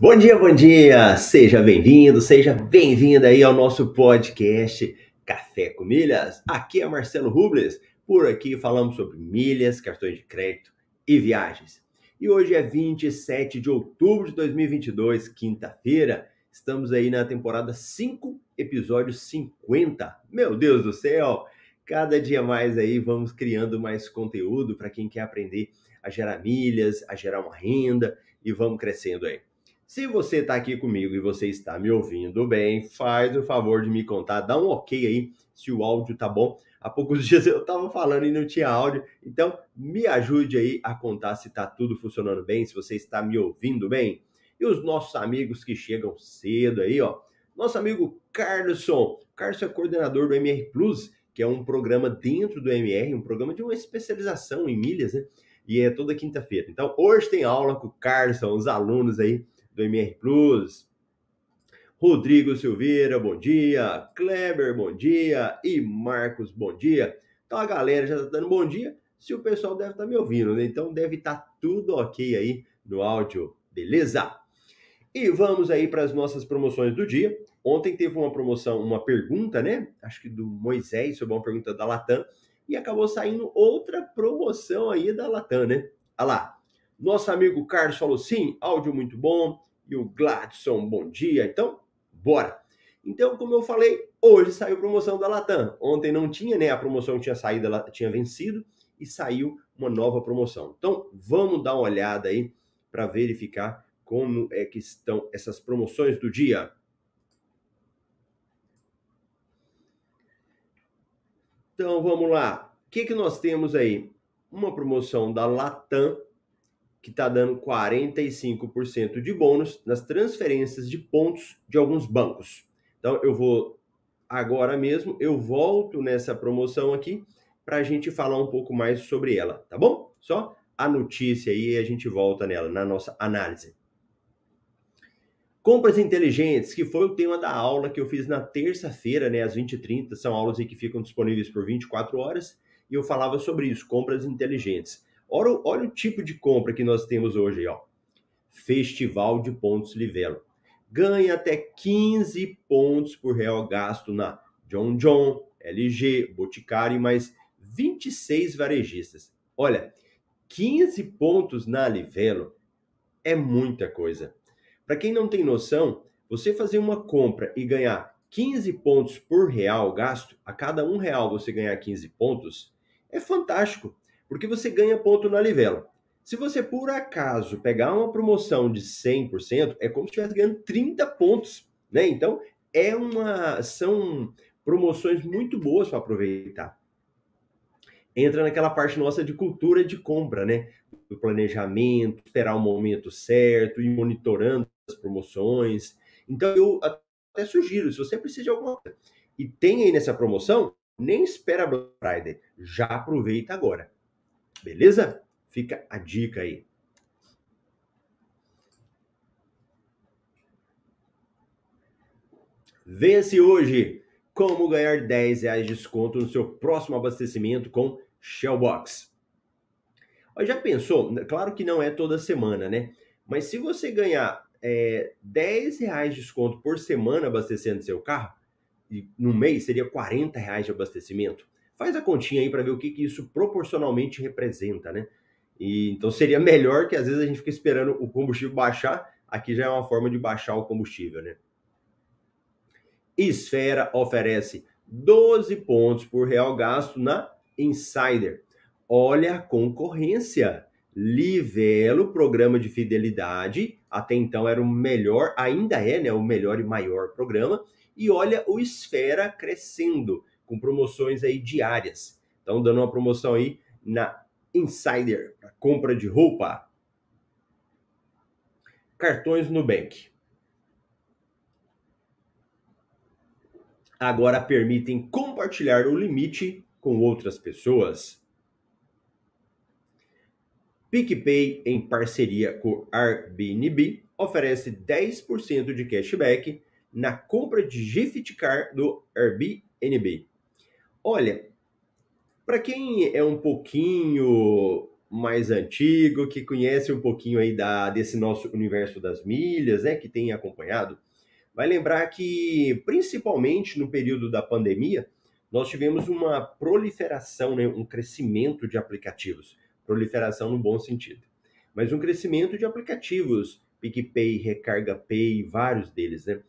Bom dia, bom dia! Seja bem-vindo, seja bem-vinda aí ao nosso podcast Café com Milhas. Aqui é Marcelo Rubles. Por aqui falamos sobre milhas, cartões de crédito e viagens. E hoje é 27 de outubro de 2022, quinta-feira. Estamos aí na temporada 5, episódio 50. Meu Deus do céu! Cada dia mais aí vamos criando mais conteúdo para quem quer aprender a gerar milhas, a gerar uma renda e vamos crescendo aí. Se você está aqui comigo e você está me ouvindo bem, faz o favor de me contar, dá um ok aí se o áudio tá bom. Há poucos dias eu estava falando e não tinha áudio, então me ajude aí a contar se está tudo funcionando bem, se você está me ouvindo bem. E os nossos amigos que chegam cedo aí, ó. Nosso amigo Carlson. Carlson é coordenador do MR Plus, que é um programa dentro do MR, um programa de uma especialização em milhas, né? E é toda quinta-feira. Então, hoje tem aula com o Carlson, os alunos aí do MR Plus. Rodrigo Silveira, bom dia. Kleber, bom dia. E Marcos, bom dia. Então a galera já está dando bom dia. Se o pessoal deve estar tá me ouvindo, né? Então deve estar tá tudo ok aí no áudio, beleza? E vamos aí para as nossas promoções do dia. Ontem teve uma promoção, uma pergunta, né? Acho que do Moisés sobre uma pergunta da Latam. E acabou saindo outra promoção aí da Latam, né? Olha lá. Nosso amigo Carlos falou sim, áudio muito bom. E o Gladson, bom dia. Então, bora. Então, como eu falei, hoje saiu promoção da Latam. Ontem não tinha, né? A promoção tinha saído, ela tinha vencido e saiu uma nova promoção. Então, vamos dar uma olhada aí para verificar como é que estão essas promoções do dia. Então, vamos lá. O que, que nós temos aí? Uma promoção da Latam que está dando 45% de bônus nas transferências de pontos de alguns bancos. Então, eu vou agora mesmo, eu volto nessa promoção aqui para a gente falar um pouco mais sobre ela, tá bom? Só a notícia aí e a gente volta nela, na nossa análise. Compras inteligentes, que foi o tema da aula que eu fiz na terça-feira, né, às 20h30. São aulas que ficam disponíveis por 24 horas. E eu falava sobre isso, compras inteligentes. Olha, olha o tipo de compra que nós temos hoje, ó. Festival de pontos Livelo. Ganha até 15 pontos por real gasto na John John, LG, Boticário e mais 26 varejistas. Olha, 15 pontos na Livelo é muita coisa. Para quem não tem noção, você fazer uma compra e ganhar 15 pontos por real gasto, a cada um real você ganhar 15 pontos, é fantástico porque você ganha ponto na Livelo. Se você por acaso pegar uma promoção de 100%, é como se estivesse ganhando 30 pontos, né? Então, é uma são promoções muito boas para aproveitar. Entra naquela parte nossa de cultura de compra, né? Do planejamento, esperar o momento certo, ir monitorando as promoções. Então, eu até sugiro, se você precisa de alguma coisa e tem aí nessa promoção, nem espera Black Friday, já aproveita agora. Beleza? Fica a dica aí. Vence hoje como ganhar 10 reais de desconto no seu próximo abastecimento com Shellbox. Já pensou? Claro que não é toda semana, né? Mas se você ganhar é, 10 reais de desconto por semana abastecendo seu carro, no mês seria 40 reais de abastecimento. Faz a continha aí para ver o que, que isso proporcionalmente representa, né? E, então seria melhor que às vezes a gente fica esperando o combustível baixar, aqui já é uma forma de baixar o combustível, né? Esfera oferece 12 pontos por real gasto na Insider. Olha a concorrência. Livelo, programa de fidelidade, até então era o melhor, ainda é, né, o melhor e maior programa. E olha o Esfera crescendo, com promoções aí diárias. Então, dando uma promoção aí na Insider, para compra de roupa. Cartões Nubank. Agora permitem compartilhar o limite com outras pessoas. PicPay, em parceria com Airbnb, oferece 10% de cashback na compra de gift card do Airbnb. Olha, para quem é um pouquinho mais antigo, que conhece um pouquinho aí da, desse nosso universo das milhas, né, que tem acompanhado, vai lembrar que, principalmente no período da pandemia, nós tivemos uma proliferação, né, um crescimento de aplicativos. Proliferação no bom sentido. Mas um crescimento de aplicativos, PicPay, Recarga Pay, vários deles, né?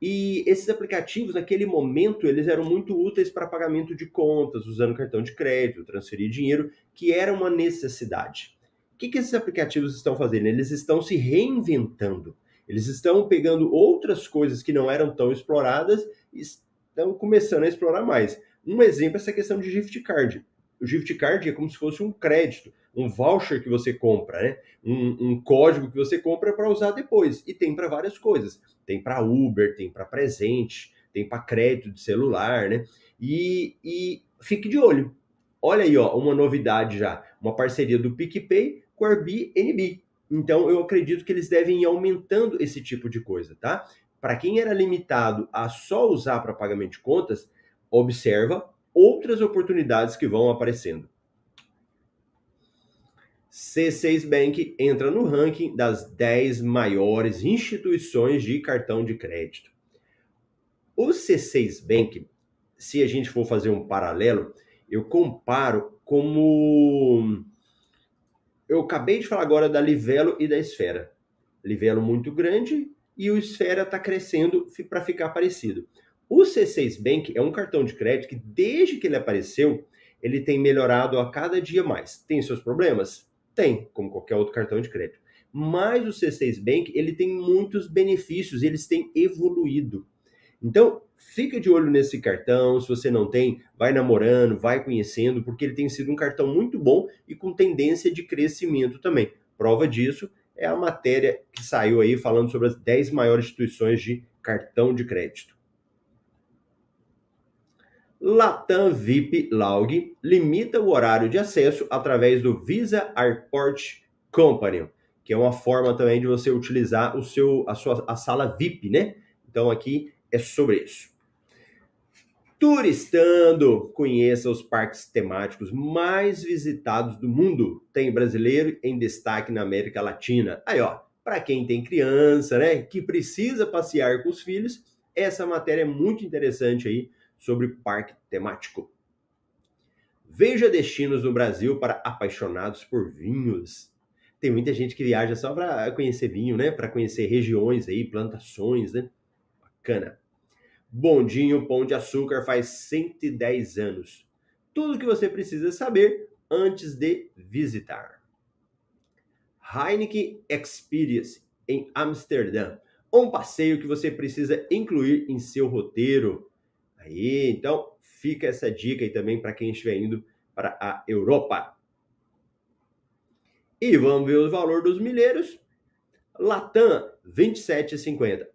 E esses aplicativos, naquele momento, eles eram muito úteis para pagamento de contas, usando cartão de crédito, transferir dinheiro, que era uma necessidade. O que, que esses aplicativos estão fazendo? Eles estão se reinventando. Eles estão pegando outras coisas que não eram tão exploradas e estão começando a explorar mais. Um exemplo é essa questão de gift card. O gift card é como se fosse um crédito, um voucher que você compra, né? um, um código que você compra para usar depois. E tem para várias coisas. Tem para Uber, tem para presente, tem para crédito de celular, né? E, e fique de olho. Olha aí, ó, uma novidade já, uma parceria do PicPay com a Airbnb. Então, eu acredito que eles devem ir aumentando esse tipo de coisa, tá? Para quem era limitado a só usar para pagamento de contas, observa outras oportunidades que vão aparecendo. C6 Bank entra no ranking das 10 maiores instituições de cartão de crédito. O C6 Bank, se a gente for fazer um paralelo, eu comparo como eu acabei de falar agora da Livelo e da Esfera. Livelo muito grande e o Esfera está crescendo para ficar parecido. O C6 Bank é um cartão de crédito que, desde que ele apareceu, ele tem melhorado a cada dia mais. Tem seus problemas? Tem, como qualquer outro cartão de crédito. Mas o C6 Bank, ele tem muitos benefícios, eles têm evoluído. Então, fica de olho nesse cartão. Se você não tem, vai namorando, vai conhecendo, porque ele tem sido um cartão muito bom e com tendência de crescimento também. Prova disso é a matéria que saiu aí falando sobre as 10 maiores instituições de cartão de crédito. Latam VIP Log limita o horário de acesso através do Visa Airport Company, que é uma forma também de você utilizar o seu, a sua a sala VIP, né? Então aqui é sobre isso. Turistando, conheça os parques temáticos mais visitados do mundo. Tem brasileiro em destaque na América Latina. Aí, ó, para quem tem criança, né, que precisa passear com os filhos, essa matéria é muito interessante aí sobre parque temático. Veja destinos no Brasil para apaixonados por vinhos. Tem muita gente que viaja só para conhecer vinho, né? Para conhecer regiões aí, plantações, né? Bacana. Bondinho Pão de Açúcar faz 110 anos. Tudo o que você precisa saber antes de visitar. Heineken Experience em Amsterdã. Um passeio que você precisa incluir em seu roteiro. Aí, então, fica essa dica aí também para quem estiver indo para a Europa. E vamos ver o valor dos milheiros. Latam, 27,50.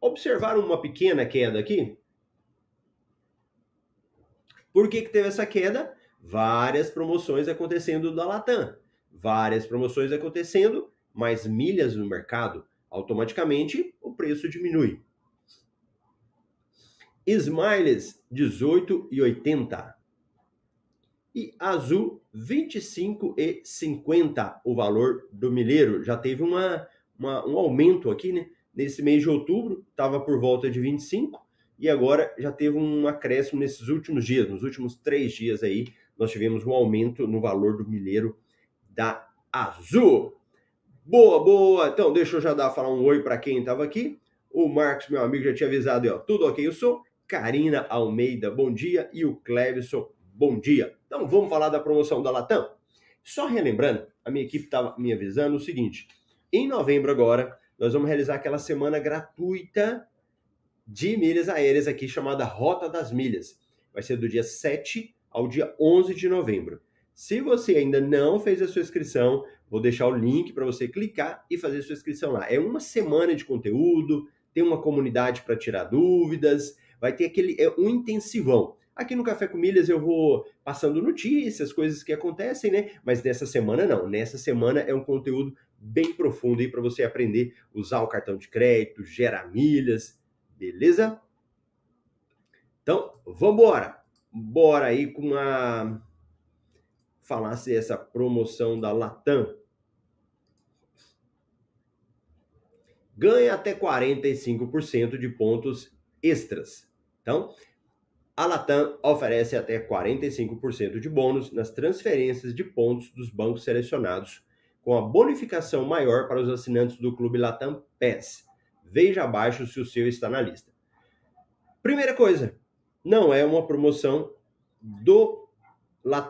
Observaram uma pequena queda aqui? Por que, que teve essa queda? Várias promoções acontecendo da Latam. Várias promoções acontecendo, mais milhas no mercado. Automaticamente o preço diminui. Smiles 18,80 e Azul 25,50 o valor do milheiro. Já teve uma, uma, um aumento aqui, né? Nesse mês de outubro estava por volta de 25 e agora já teve um acréscimo nesses últimos dias, nos últimos três dias aí, nós tivemos um aumento no valor do milheiro da Azul. Boa, boa. Então, deixa eu já dar falar um oi para quem estava aqui. O Marcos, meu amigo, já tinha avisado ó. Tudo ok, eu sou. Karina Almeida, bom dia. E o Clevison, bom dia. Então vamos falar da promoção da Latam? Só relembrando, a minha equipe estava me avisando o seguinte: em novembro agora, nós vamos realizar aquela semana gratuita de milhas aéreas aqui, chamada Rota das Milhas. Vai ser do dia 7 ao dia 11 de novembro. Se você ainda não fez a sua inscrição, vou deixar o link para você clicar e fazer sua inscrição lá. É uma semana de conteúdo, tem uma comunidade para tirar dúvidas, vai ter aquele é um intensivão. Aqui no Café com Milhas eu vou passando notícias, coisas que acontecem, né? Mas nessa semana não. Nessa semana é um conteúdo bem profundo aí para você aprender a usar o cartão de crédito, gerar milhas, beleza? Então, vamos embora. Bora aí com a falasse essa promoção da Latam. Ganha até 45% de pontos extras. Então, a Latam oferece até 45% de bônus nas transferências de pontos dos bancos selecionados, com a bonificação maior para os assinantes do Clube Latam PES. Veja abaixo se o seu está na lista. Primeira coisa, não é uma promoção do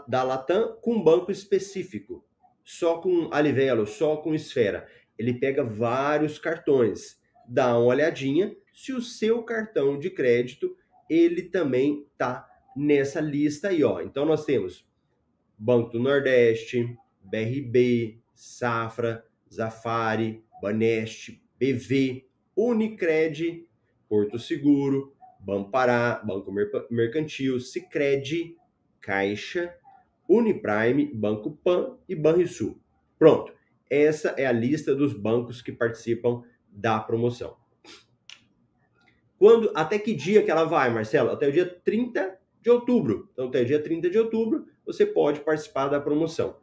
da Latam com banco específico, só com Alivelo, só com Esfera. Ele pega vários cartões, dá uma olhadinha se o seu cartão de crédito ele também tá nessa lista aí, ó. Então nós temos Banco do Nordeste, BRB, Safra, Zafari, Baneste, BV, Unicred, Porto Seguro, Bampará, Banco Mercantil, Sicredi, Caixa, Uniprime, Banco Pan e Banrisul. Pronto. Essa é a lista dos bancos que participam da promoção. Quando, até que dia que ela vai, Marcelo? Até o dia 30 de outubro. Então, até o dia 30 de outubro, você pode participar da promoção.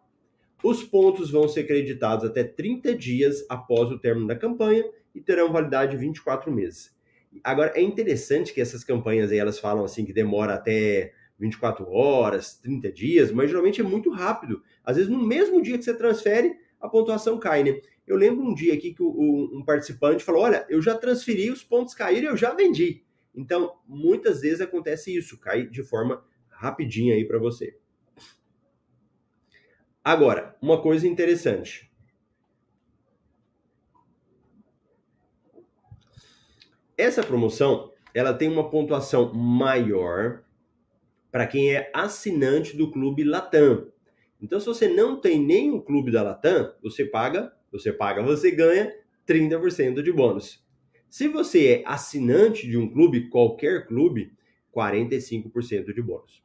Os pontos vão ser creditados até 30 dias após o término da campanha e terão validade de 24 meses. Agora, é interessante que essas campanhas aí, elas falam assim que demora até 24 horas, 30 dias, mas geralmente é muito rápido. Às vezes, no mesmo dia que você transfere, a pontuação cai, né? Eu lembro um dia aqui que um participante falou: Olha, eu já transferi, os pontos caíram, eu já vendi. Então, muitas vezes acontece isso, cai de forma rapidinha aí para você. Agora, uma coisa interessante. Essa promoção, ela tem uma pontuação maior para quem é assinante do Clube Latam. Então, se você não tem o Clube da Latam, você paga você paga, você ganha 30% de bônus. Se você é assinante de um clube, qualquer clube, 45% de bônus.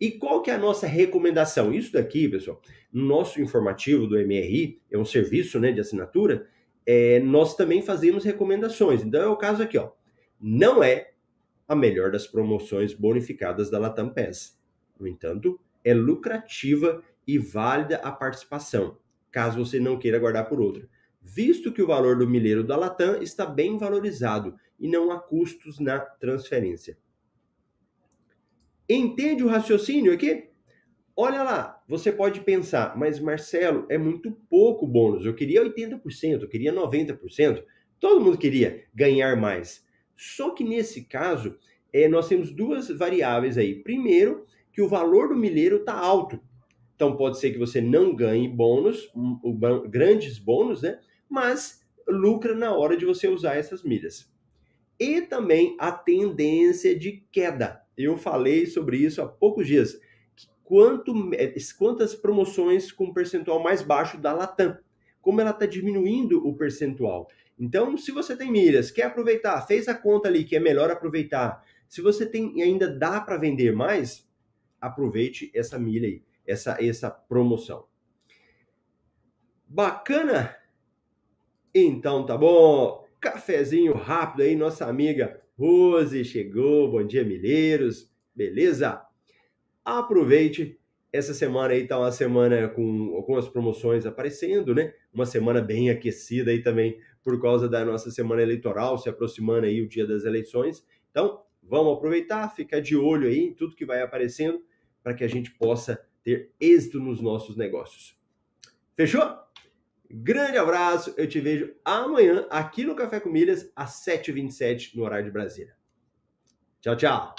E qual que é a nossa recomendação? Isso daqui, pessoal, no nosso informativo do MRI, é um serviço né, de assinatura, é, nós também fazemos recomendações. Então é o caso aqui, ó. Não é a melhor das promoções bonificadas da Latam PES. No entanto, é lucrativa e válida a participação caso você não queira guardar por outra, visto que o valor do milheiro da Latam está bem valorizado e não há custos na transferência. Entende o raciocínio aqui? Olha lá, você pode pensar, mas Marcelo, é muito pouco bônus. Eu queria 80%, eu queria 90%. Todo mundo queria ganhar mais. Só que nesse caso, é, nós temos duas variáveis aí. Primeiro, que o valor do milheiro está alto. Então pode ser que você não ganhe bônus, grandes bônus, né? Mas lucra na hora de você usar essas milhas. E também a tendência de queda. Eu falei sobre isso há poucos dias. Quanto, quantas promoções com percentual mais baixo da Latam? Como ela está diminuindo o percentual. Então, se você tem milhas, quer aproveitar, fez a conta ali que é melhor aproveitar. Se você tem ainda dá para vender mais, aproveite essa milha aí essa, essa promoção. Bacana? Então tá bom. Cafezinho rápido aí, nossa amiga Rose chegou. Bom dia, milheiros. Beleza? Aproveite. Essa semana aí tá uma semana com algumas promoções aparecendo, né? Uma semana bem aquecida aí também por causa da nossa semana eleitoral, se aproximando aí o dia das eleições. Então, vamos aproveitar, ficar de olho aí em tudo que vai aparecendo para que a gente possa ter êxito nos nossos negócios. Fechou? Grande abraço, eu te vejo amanhã aqui no Café com Milhas, às 7h27 no horário de Brasília. Tchau, tchau.